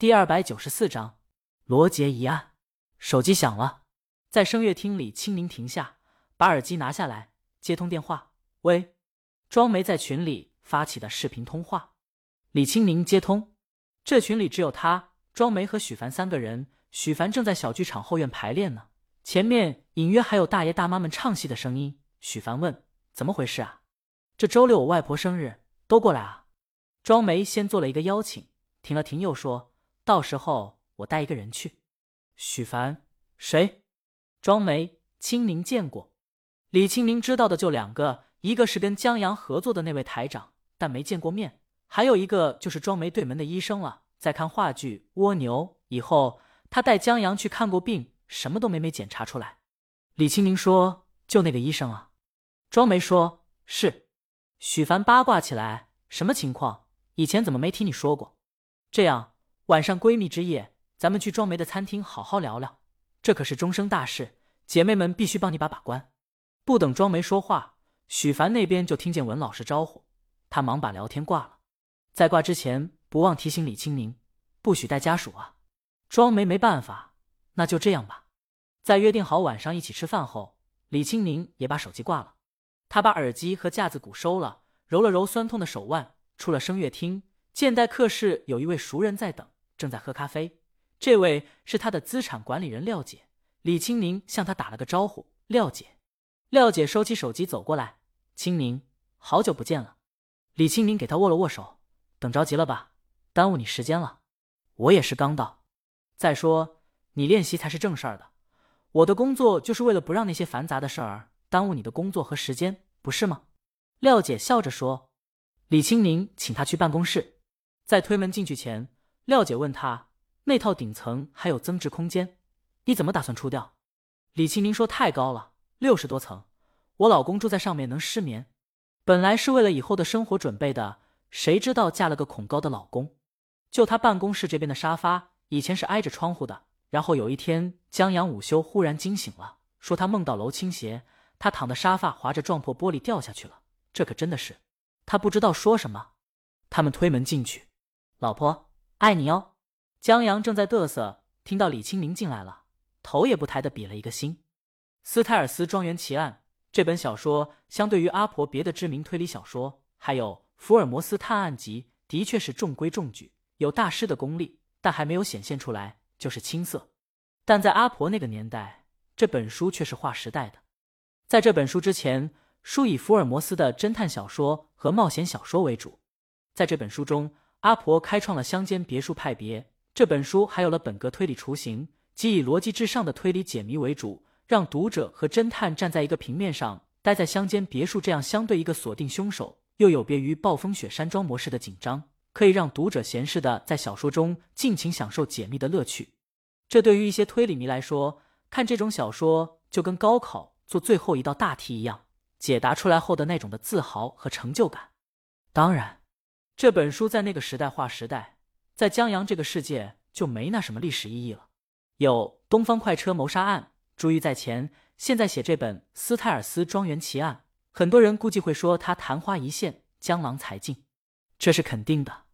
第二百九十四章罗杰一案。手机响了，在声乐厅里，青柠停下，把耳机拿下来，接通电话。喂，庄梅在群里发起的视频通话。李青柠接通，这群里只有他、庄梅和许凡三个人。许凡正在小剧场后院排练呢，前面隐约还有大爷大妈们唱戏的声音。许凡问：“怎么回事啊？这周六我外婆生日，都过来啊？”庄梅先做了一个邀请，停了停，又说：“到时候我带一个人去。”许凡，谁？庄梅，青柠见过。李青柠知道的就两个，一个是跟江阳合作的那位台长，但没见过面；还有一个就是庄梅对门的医生了。在看话剧《蜗牛》以后，他带江阳去看过病，什么都没没检查出来。李青柠说：“就那个医生啊。”庄梅说：“是。”许凡八卦起来：“什么情况？以前怎么没听你说过？”这样，晚上闺蜜之夜。咱们去庄梅的餐厅好好聊聊，这可是终生大事，姐妹们必须帮你把把关。不等庄梅说话，许凡那边就听见文老师招呼，他忙把聊天挂了。在挂之前，不忘提醒李青宁，不许带家属啊。庄梅没办法，那就这样吧。在约定好晚上一起吃饭后，李青宁也把手机挂了，他把耳机和架子鼓收了，揉了揉酸痛的手腕，出了声乐厅，见待客室有一位熟人在等，正在喝咖啡。这位是他的资产管理人廖姐，李青宁向他打了个招呼。廖姐，廖姐收起手机走过来，青宁，好久不见了。李青宁给他握了握手，等着急了吧？耽误你时间了。我也是刚到。再说你练习才是正事儿的，我的工作就是为了不让那些繁杂的事儿耽误你的工作和时间，不是吗？廖姐笑着说。李青宁请他去办公室，在推门进去前，廖姐问他。那套顶层还有增值空间，你怎么打算出掉？李青明说：“太高了，六十多层，我老公住在上面能失眠。本来是为了以后的生活准备的，谁知道嫁了个恐高的老公。就他办公室这边的沙发，以前是挨着窗户的。然后有一天，江阳午休忽然惊醒了，说他梦到楼倾斜，他躺的沙发划着撞破玻璃掉下去了。这可真的是，他不知道说什么。他们推门进去，老婆，爱你哦。”江阳正在嘚瑟，听到李清明进来了，头也不抬的比了一个心。斯泰尔斯庄园奇案这本小说，相对于阿婆别的知名推理小说，还有福尔摩斯探案集，的确是中规中矩，有大师的功力，但还没有显现出来，就是青涩。但在阿婆那个年代，这本书却是划时代的。在这本书之前，书以福尔摩斯的侦探小说和冒险小说为主。在这本书中，阿婆开创了乡间别墅派别。这本书还有了本格推理雏形，即以逻辑至上的推理解谜为主，让读者和侦探站在一个平面上，待在乡间别墅这样相对一个锁定凶手，又有别于暴风雪山庄模式的紧张，可以让读者闲适的在小说中尽情享受解密的乐趣。这对于一些推理迷来说，看这种小说就跟高考做最后一道大题一样，解答出来后的那种的自豪和成就感。当然，这本书在那个时代划时代。在江阳这个世界就没那什么历史意义了。有东方快车谋杀案，珠玉在前。现在写这本斯泰尔斯庄园奇案，很多人估计会说他昙花一现，江郎才尽，这是肯定的，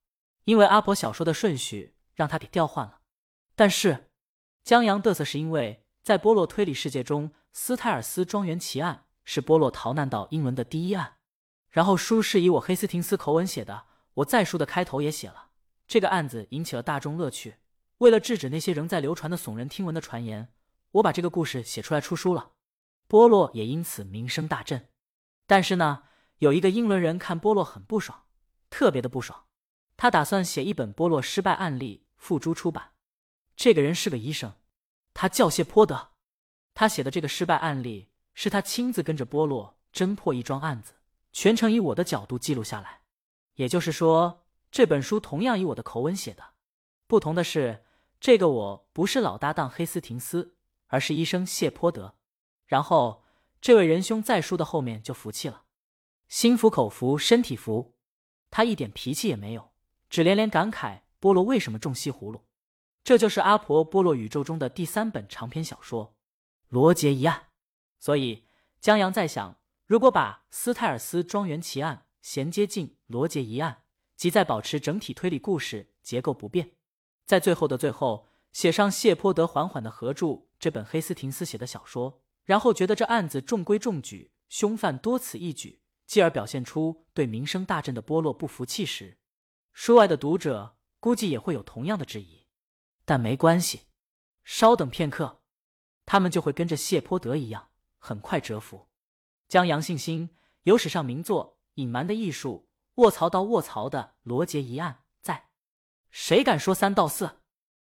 因为阿婆小说的顺序让他给调换了。但是江阳嘚瑟是因为在波洛推理世界中，斯泰尔斯庄园奇案是波洛逃难到英伦的第一案。然后书是以我黑斯廷斯口吻写的，我在书的开头也写了。这个案子引起了大众乐趣。为了制止那些仍在流传的耸人听闻的传言，我把这个故事写出来出书了。波洛也因此名声大振。但是呢，有一个英伦人看波洛很不爽，特别的不爽。他打算写一本波洛失败案例付诸出版。这个人是个医生，他叫谢泼德。他写的这个失败案例是他亲自跟着波洛侦破一桩案子，全程以我的角度记录下来。也就是说。这本书同样以我的口吻写的，不同的是，这个我不是老搭档黑斯廷斯，而是医生谢泼德。然后，这位仁兄在书的后面就服气了，心服口服，身体服。他一点脾气也没有，只连连感慨波罗为什么中西葫芦。这就是阿婆波洛宇宙中的第三本长篇小说《罗杰一案》。所以，江阳在想，如果把斯泰尔斯庄园奇案衔接进《罗杰一案》。即在保持整体推理故事结构不变，在最后的最后，写上谢泼德缓缓的合著这本黑斯廷斯写的小说，然后觉得这案子中规中矩，凶犯多此一举，继而表现出对民生大振的波洛不服气时，书外的读者估计也会有同样的质疑。但没关系，稍等片刻，他们就会跟着谢泼德一样，很快折服。将杨信心有史上名作《隐瞒的艺术》卧槽到卧槽的罗杰一案在，谁敢说三道四？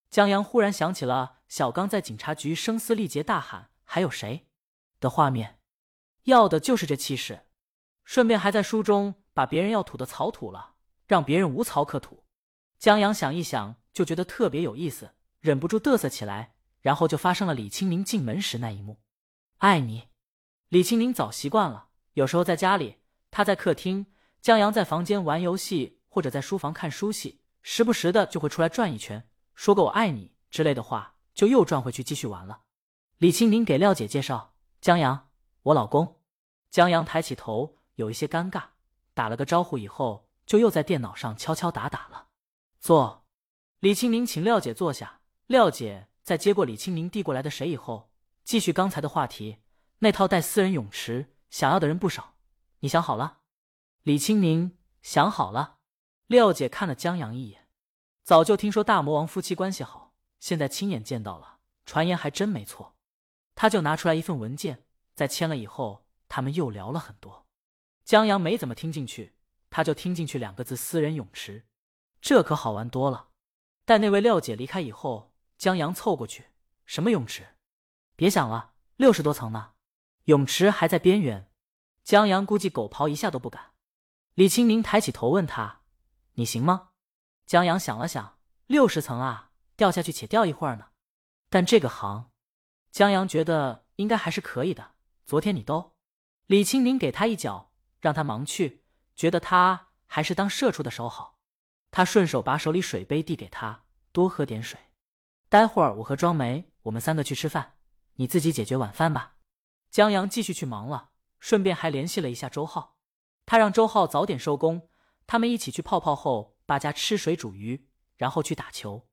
江阳忽然想起了小刚在警察局声嘶力竭大喊“还有谁”的画面，要的就是这气势，顺便还在书中把别人要吐的草吐了，让别人无槽可吐。江阳想一想，就觉得特别有意思，忍不住嘚瑟起来，然后就发生了李清明进门时那一幕。爱你。李清明早习惯了，有时候在家里，他在客厅，江阳在房间玩游戏或者在书房看书戏，时不时的就会出来转一圈，说个“我爱你”之类的话，就又转回去继续玩了。李清明给廖姐介绍：“江阳，我老公。”江阳抬起头，有一些尴尬，打了个招呼以后，就又在电脑上敲敲打打了。坐。李清明请廖姐坐下，廖姐在接过李清明递过来的水以后，继续刚才的话题。那套带私人泳池，想要的人不少。你想好了？李清明想好了。廖姐看了江阳一眼，早就听说大魔王夫妻关系好，现在亲眼见到了，传言还真没错。他就拿出来一份文件，在签了以后，他们又聊了很多。江阳没怎么听进去，他就听进去两个字：私人泳池。这可好玩多了。待那位廖姐离开以后，江阳凑过去：“什么泳池？别想了，六十多层呢。”泳池还在边缘，江阳估计狗刨一下都不敢。李清明抬起头问他：“你行吗？”江阳想了想：“六十层啊，掉下去且掉一会儿呢。但这个行，江阳觉得应该还是可以的。昨天你都……”李清明给他一脚，让他忙去，觉得他还是当社畜的手好。他顺手把手里水杯递给他，多喝点水。待会儿我和庄梅，我们三个去吃饭，你自己解决晚饭吧。江阳继续去忙了，顺便还联系了一下周浩，他让周浩早点收工，他们一起去泡泡后大家吃水煮鱼，然后去打球。